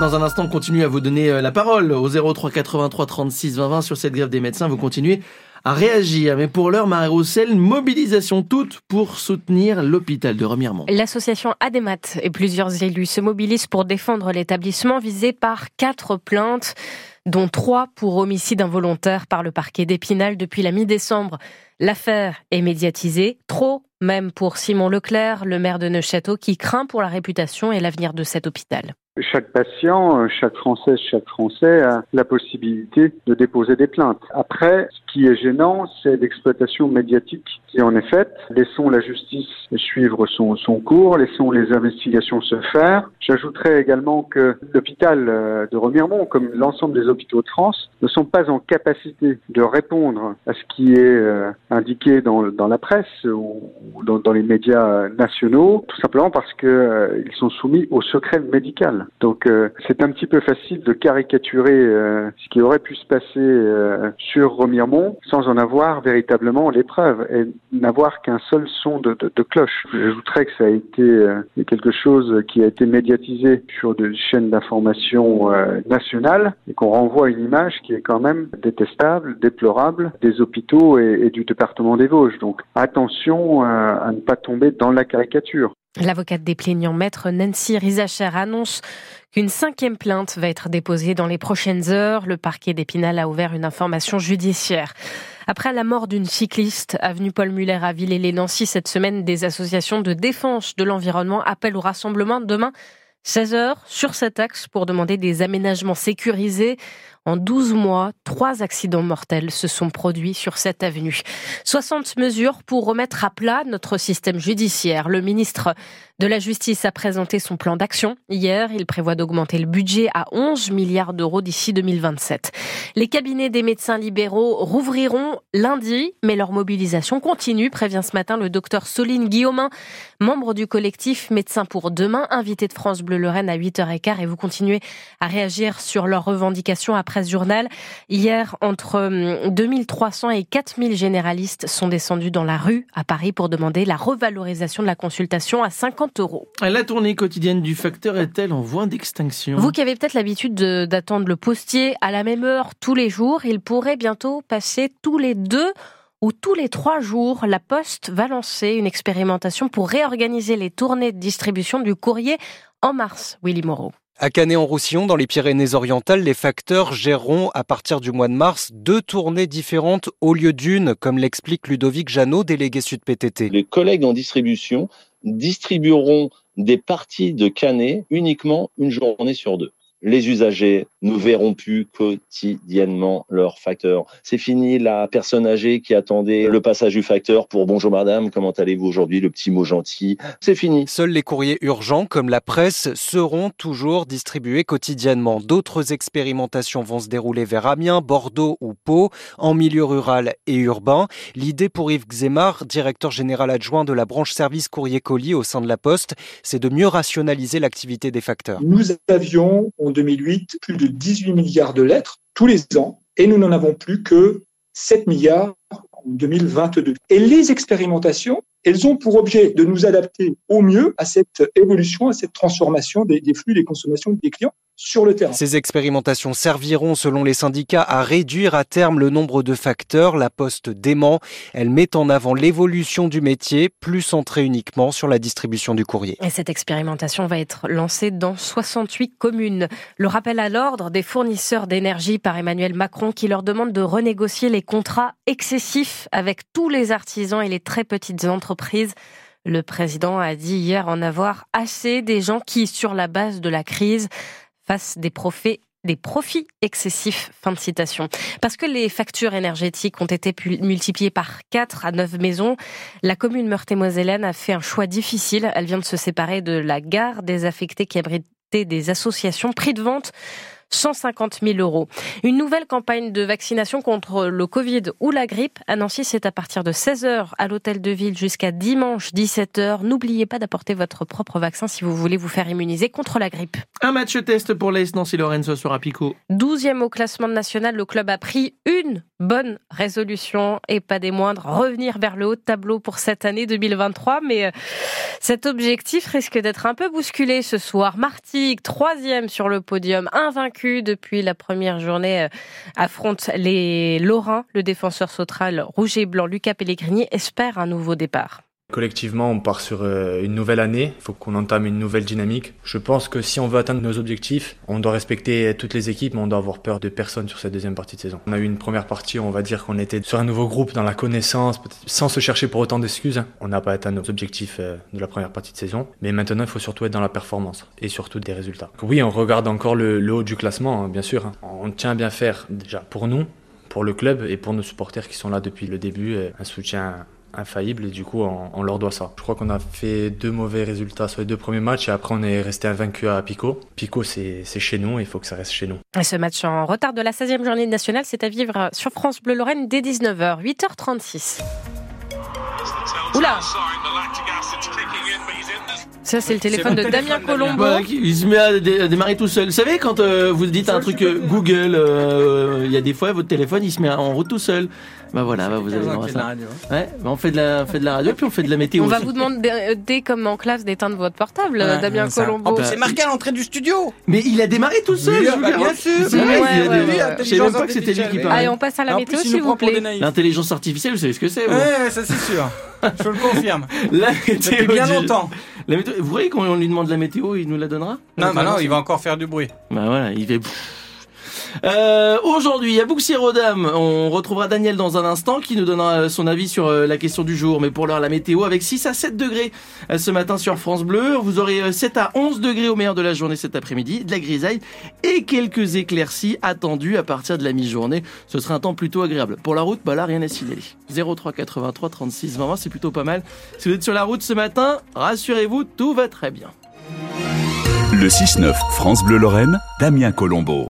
dans un instant, on continue à vous donner euh, la parole au 03 83 36 20 20 sur cette grève des médecins. Vous continuez à réagir. Mais pour l'heure, Marie-Roussel, mobilisation toute pour soutenir l'hôpital de Remiremont. L'association Ademat et plusieurs élus se mobilisent pour défendre l'établissement visé par quatre plaintes dont trois pour homicide involontaire par le parquet d'Épinal depuis la mi-décembre. L'affaire est médiatisée, trop même pour Simon Leclerc, le maire de Neuchâteau, qui craint pour la réputation et l'avenir de cet hôpital. Chaque patient, chaque Française, chaque Français a la possibilité de déposer des plaintes. Après, ce qui est gênant, c'est l'exploitation médiatique qui en est faite. Laissons la justice suivre son, son cours, laissons les investigations se faire. J'ajouterais également que l'hôpital euh, de Remiremont, comme l'ensemble des hôpitaux de France, ne sont pas en capacité de répondre à ce qui est euh, indiqué dans, dans la presse ou dans, dans les médias nationaux, tout simplement parce qu'ils euh, sont soumis au secret médical. Donc c'est un petit peu facile de caricaturer ce qui aurait pu se passer sur Remiremont sans en avoir véritablement l'épreuve et n'avoir qu'un seul son de, de, cloche. J'ajouterais que ça a été euh, quelque chose qui a été médiatisé sur des chaînes d'information euh, nationales et qu'on renvoie une image qui est quand même détestable, déplorable des hôpitaux et, du département des Vosges. Donc attention euh, à ne pas tomber dans la caricature. L'avocate des plaignants, maître Nancy Rizacher, annonce qu'une cinquième plainte va être déposée dans les prochaines heures. Le parquet d'Épinal a ouvert une information judiciaire. Après la mort d'une cycliste, avenue Paul Muller à Villers-les-Nancy, cette semaine, des associations de défense de l'environnement appellent au rassemblement demain 16 heures sur cet axe pour demander des aménagements sécurisés. En 12 mois, trois accidents mortels se sont produits sur cette avenue. 60 mesures pour remettre à plat notre système judiciaire. Le ministre de la Justice a présenté son plan d'action. Hier, il prévoit d'augmenter le budget à 11 milliards d'euros d'ici 2027. Les cabinets des médecins libéraux rouvriront lundi, mais leur mobilisation continue, prévient ce matin le docteur Soline Guillaumin, membre du collectif Médecins pour demain, invité de France Bleu Lorraine à 8h15 et vous continuez à réagir sur leurs revendications Journal. Hier, entre 2300 hum, et 4000 généralistes sont descendus dans la rue à Paris pour demander la revalorisation de la consultation à 50 euros. La tournée quotidienne du facteur est-elle en voie d'extinction? Vous qui avez peut-être l'habitude d'attendre le postier à la même heure tous les jours, il pourrait bientôt passer tous les deux ou tous les trois jours, la Poste va lancer une expérimentation pour réorganiser les tournées de distribution du courrier en mars, Willy Moreau. À Canet-en-Roussillon, dans les Pyrénées-Orientales, les facteurs géreront à partir du mois de mars deux tournées différentes au lieu d'une, comme l'explique Ludovic Janot, délégué Sud PTT. Les collègues en distribution distribueront des parties de Canet uniquement une journée sur deux les usagers ne verront plus quotidiennement leur facteur. C'est fini la personne âgée qui attendait le passage du facteur pour bonjour madame, comment allez-vous aujourd'hui, le petit mot gentil. C'est fini. Seuls les courriers urgents comme la presse seront toujours distribués quotidiennement. D'autres expérimentations vont se dérouler vers Amiens, Bordeaux ou Pau, en milieu rural et urbain. L'idée pour Yves Xemar, directeur général adjoint de la branche service courrier colis au sein de la Poste, c'est de mieux rationaliser l'activité des facteurs. Nous avions, en 2008 plus de 18 milliards de lettres tous les ans et nous n'en avons plus que 7 milliards en 2022. Et les expérimentations elles ont pour objet de nous adapter au mieux à cette évolution, à cette transformation des, flux, des consommations des clients sur le terrain. Ces expérimentations serviront, selon les syndicats, à réduire à terme le nombre de facteurs. La Poste dément. Elle met en avant l'évolution du métier, plus centrée uniquement sur la distribution du courrier. Et cette expérimentation va être lancée dans 68 communes. Le rappel à l'ordre des fournisseurs d'énergie par Emmanuel Macron qui leur demande de renégocier les contrats excessifs avec tous les artisans et les très petites entreprises le président a dit hier en avoir assez des gens qui, sur la base de la crise, fassent des profits excessifs. Fin de citation. Parce que les factures énergétiques ont été multipliées par 4 à 9 maisons, la commune Meurthe-et-Mosellane a fait un choix difficile. Elle vient de se séparer de la gare désaffectée qui abritait des associations. Prix de vente 150 000 euros. Une nouvelle campagne de vaccination contre le Covid ou la grippe à Nancy, c'est à partir de 16h à l'hôtel de ville jusqu'à dimanche 17h. N'oubliez pas d'apporter votre propre vaccin si vous voulez vous faire immuniser contre la grippe. Un match test pour l'AS Nancy-Lorraine ce soir à Pico. 12e au classement national, le club a pris une bonne résolution et pas des moindres, revenir vers le haut de tableau pour cette année 2023. Mais euh, cet objectif risque d'être un peu bousculé ce soir. Martigues, troisième sur le podium, invaincu depuis la première journée, euh, affronte les Lorrains. Le défenseur sautral rouge et blanc Lucas Pellegrini espère un nouveau départ. Collectivement, on part sur euh, une nouvelle année. Il faut qu'on entame une nouvelle dynamique. Je pense que si on veut atteindre nos objectifs, on doit respecter toutes les équipes, mais on doit avoir peur de personne sur cette deuxième partie de saison. On a eu une première partie, on va dire qu'on était sur un nouveau groupe, dans la connaissance, sans se chercher pour autant d'excuses. On n'a pas atteint nos objectifs euh, de la première partie de saison, mais maintenant, il faut surtout être dans la performance et surtout des résultats. Oui, on regarde encore le, haut du classement, hein, bien sûr. Hein. On tient à bien faire déjà pour nous, pour le club et pour nos supporters qui sont là depuis le début. Euh, un soutien infaillible et du coup on, leur doit ça. Je crois qu'on a fait deux mauvais résultats sur les deux premiers matchs et après on est resté invaincu à Pico. Pico c'est chez nous et il faut que ça reste chez nous. Et ce match en retard de la 16e journée nationale c'est à vivre sur France Bleu Lorraine dès 19h, 8h36. Oula ça, c'est le téléphone de Damien Colombo. il se met à, démarrer tout seul. Vous savez, quand euh, vous dites un truc euh, Google, euh, il y a des fois, votre téléphone, il se met en route tout seul. Bah voilà, bah vous avez le ça. Hein. Ouais, bah on fait de la, fait de la radio, puis on fait de la météo. On va vous demander, comme en classe, d'éteindre votre portable, Damien Colombo. c'est marqué à l'entrée du studio. Mais il a démarré tout seul. Bah, bien sûr. Je sais même pas que c'était lui qui parlait. Allez, on passe à la météo, s'il vous plaît. L'intelligence artificielle, vous savez ce que c'est Ouais, ça c'est sûr. Je le confirme. La météo. Depuis bien longtemps. La météo, vous voyez quand on lui demande la météo, il nous la donnera Non, bah non, il va encore faire du bruit. Bah voilà, il fait. Euh, Aujourd'hui, à Bouxier-Rodam, on retrouvera Daniel dans un instant qui nous donnera son avis sur euh, la question du jour. Mais pour l'heure, la météo avec 6 à 7 degrés euh, ce matin sur France Bleu. Vous aurez 7 euh, à 11 degrés au meilleur de la journée cet après-midi, de la grisaille et quelques éclaircies attendues à partir de la mi-journée. Ce sera un temps plutôt agréable. Pour la route, bah là, rien à signaler. 03 83 36 20 c'est plutôt pas mal. Si vous êtes sur la route ce matin, rassurez-vous, tout va très bien. Le 6-9 France Bleu Lorraine, Damien Colombo.